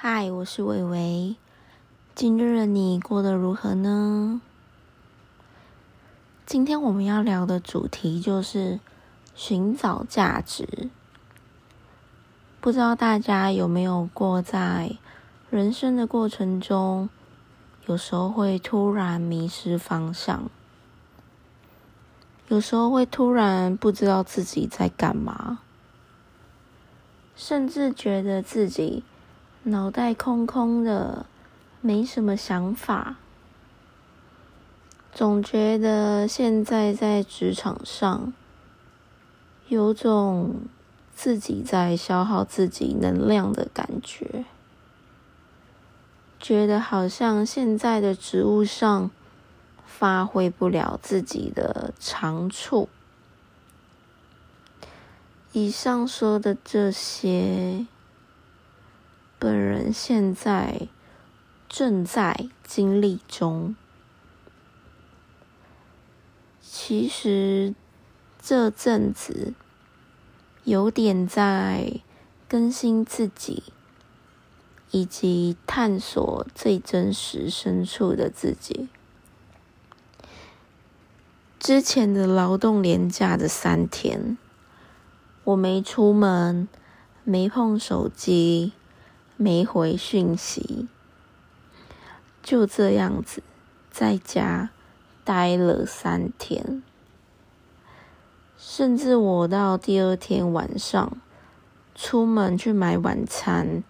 嗨，我是伟伟。今日的你过得如何呢？今天我们要聊的主题就是寻找价值。不知道大家有没有过在人生的过程中，有时候会突然迷失方向，有时候会突然不知道自己在干嘛，甚至觉得自己。脑袋空空的，没什么想法，总觉得现在在职场上有种自己在消耗自己能量的感觉，觉得好像现在的职务上发挥不了自己的长处。以上说的这些。本人现在正在经历中。其实这阵子有点在更新自己，以及探索最真实深处的自己。之前的劳动连假的三天，我没出门，没碰手机。没回讯息，就这样子在家待了三天，甚至我到第二天晚上出门去买晚餐，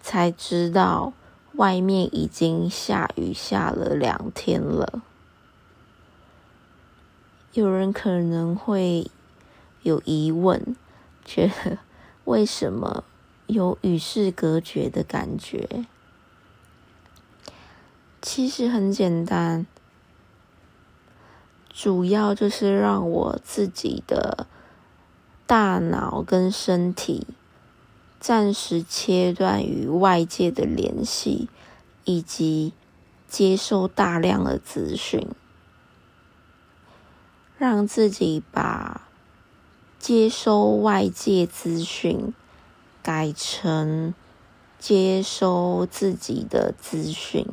才知道外面已经下雨下了两天了。有人可能会有疑问，觉得为什么？有与世隔绝的感觉，其实很简单，主要就是让我自己的大脑跟身体暂时切断与外界的联系，以及接收大量的资讯，让自己把接收外界资讯。改成接收自己的资讯，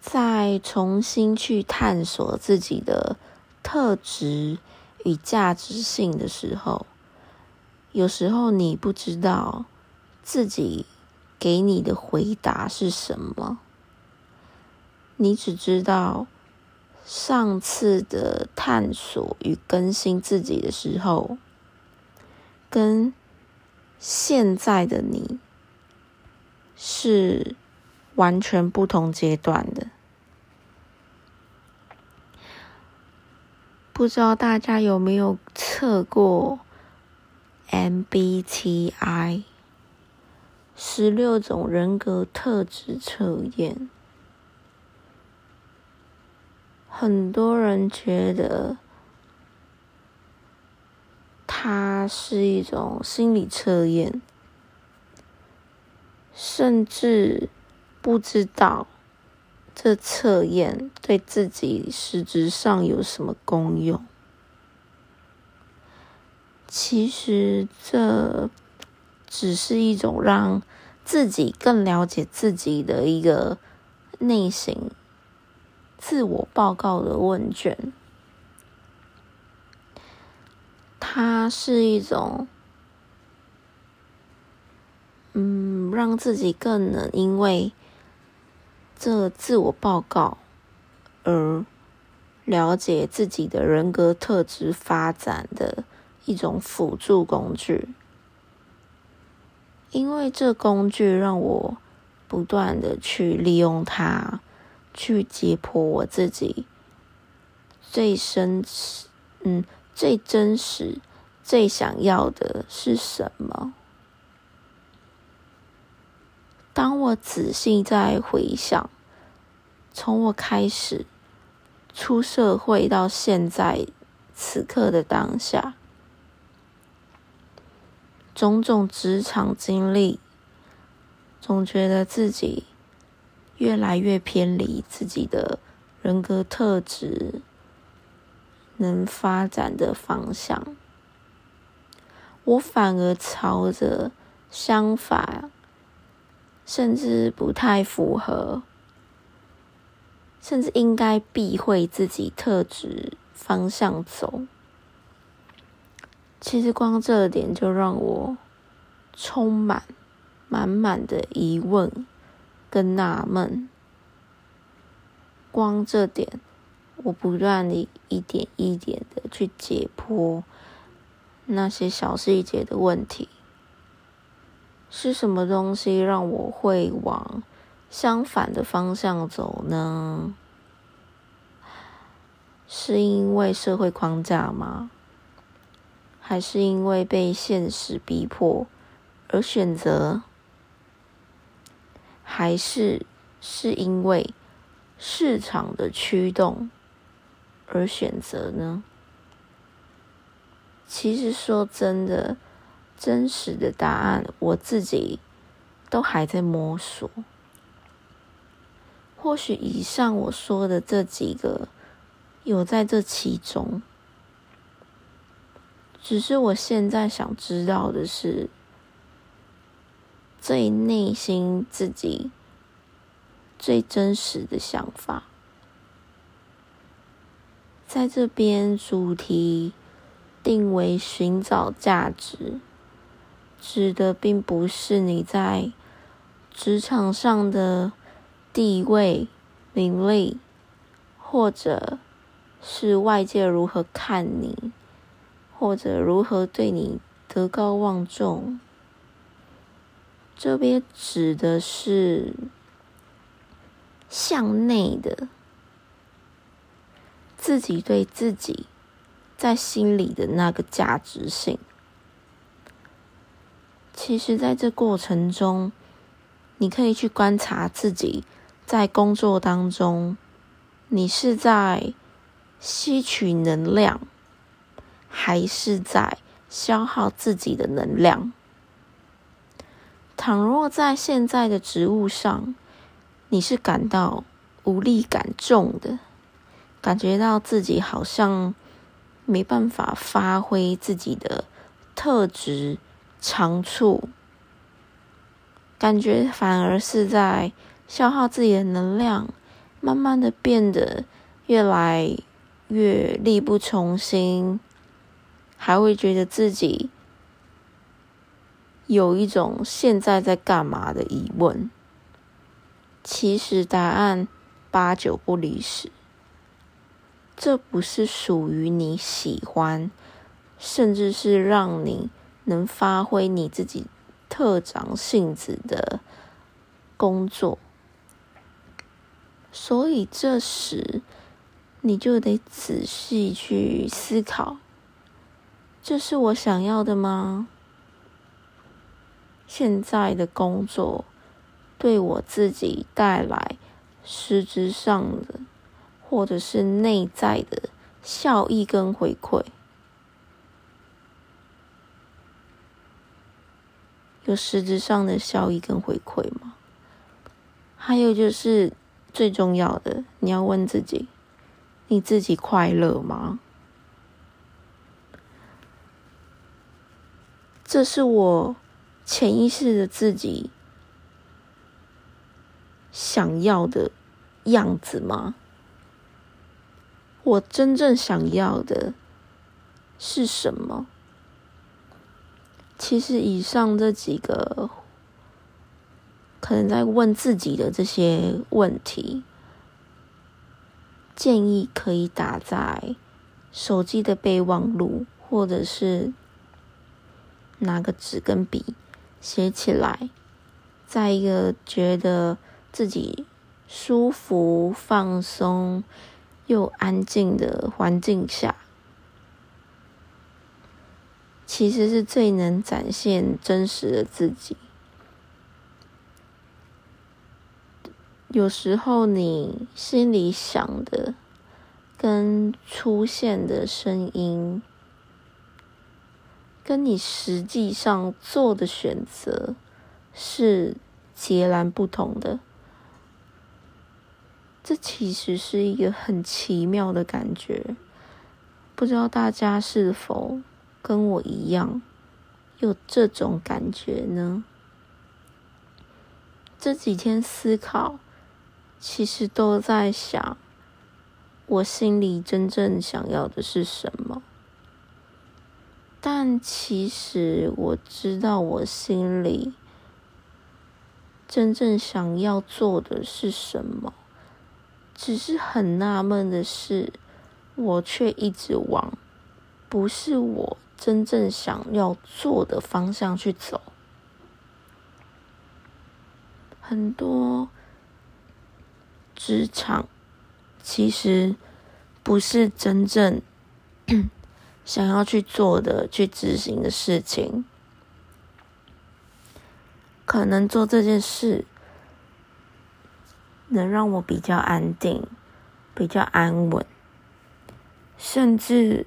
再重新去探索自己的特质与价值性的时候，有时候你不知道自己给你的回答是什么，你只知道上次的探索与更新自己的时候。跟现在的你是完全不同阶段的，不知道大家有没有测过 MBTI 十六种人格特质测验？很多人觉得。它是一种心理测验，甚至不知道这测验对自己实质上有什么功用。其实这只是一种让自己更了解自己的一个内心自我报告的问卷。它是一种，嗯，让自己更能因为这自我报告而了解自己的人格特质发展的一种辅助工具。因为这工具让我不断的去利用它，去解剖我自己最深，嗯。最真实、最想要的是什么？当我仔细在回想，从我开始出社会到现在此刻的当下，种种职场经历，总觉得自己越来越偏离自己的人格特质。能发展的方向，我反而朝着相反，甚至不太符合，甚至应该避讳自己特质方向走。其实光这点就让我充满满满的疑问跟纳闷。光这点，我不断的一点一点的去解剖那些小细节的问题，是什么东西让我会往相反的方向走呢？是因为社会框架吗？还是因为被现实逼迫而选择？还是是因为？市场的驱动而选择呢？其实说真的，真实的答案我自己都还在摸索。或许以上我说的这几个有在这其中，只是我现在想知道的是，最内心自己。最真实的想法，在这边主题定为寻找价值，指的并不是你在职场上的地位、名利，或者是外界如何看你，或者如何对你德高望重。这边指的是。向内的自己对自己在心里的那个价值性，其实在这过程中，你可以去观察自己在工作当中，你是在吸取能量，还是在消耗自己的能量？倘若在现在的职务上，你是感到无力感重的，感觉到自己好像没办法发挥自己的特质长处，感觉反而是在消耗自己的能量，慢慢的变得越来越力不从心，还会觉得自己有一种现在在干嘛的疑问。其实答案八九不离十，这不是属于你喜欢，甚至是让你能发挥你自己特长性质的工作，所以这时你就得仔细去思考：这是我想要的吗？现在的工作。对我自己带来实质上的，或者是内在的效益跟回馈，有实质上的效益跟回馈吗？还有就是最重要的，你要问自己：你自己快乐吗？这是我潜意识的自己。想要的样子吗？我真正想要的是什么？其实，以上这几个可能在问自己的这些问题，建议可以打在手机的备忘录，或者是拿个纸跟笔写起来，在一个觉得。自己舒服、放松又安静的环境下，其实是最能展现真实的自己。有时候你心里想的跟出现的声音，跟你实际上做的选择是截然不同的。这其实是一个很奇妙的感觉，不知道大家是否跟我一样有这种感觉呢？这几天思考，其实都在想，我心里真正想要的是什么。但其实我知道，我心里真正想要做的是什么。只是很纳闷的是，我却一直往不是我真正想要做的方向去走。很多职场其实不是真正想要去做的、去执行的事情。可能做这件事能让我比较安定、比较安稳，甚至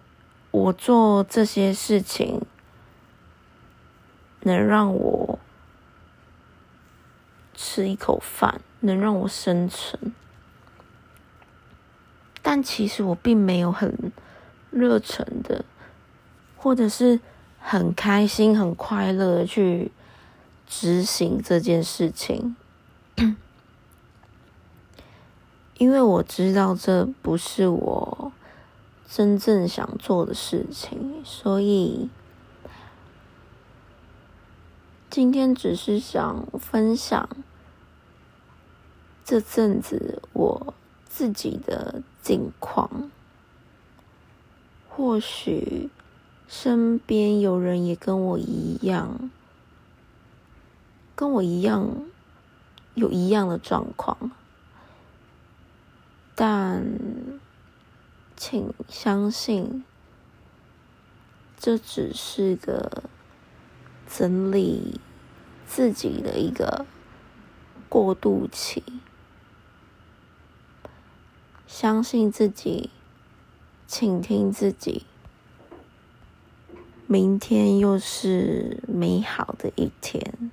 我做这些事情能让我。吃一口饭能让我生存，但其实我并没有很热忱的，或者是很开心、很快乐的去执行这件事情，因为我知道这不是我真正想做的事情，所以。今天只是想分享这阵子我自己的境况，或许身边有人也跟我一样，跟我一样有一样的状况，但请相信，这只是个。整理自己的一个过渡期，相信自己，倾听自己，明天又是美好的一天。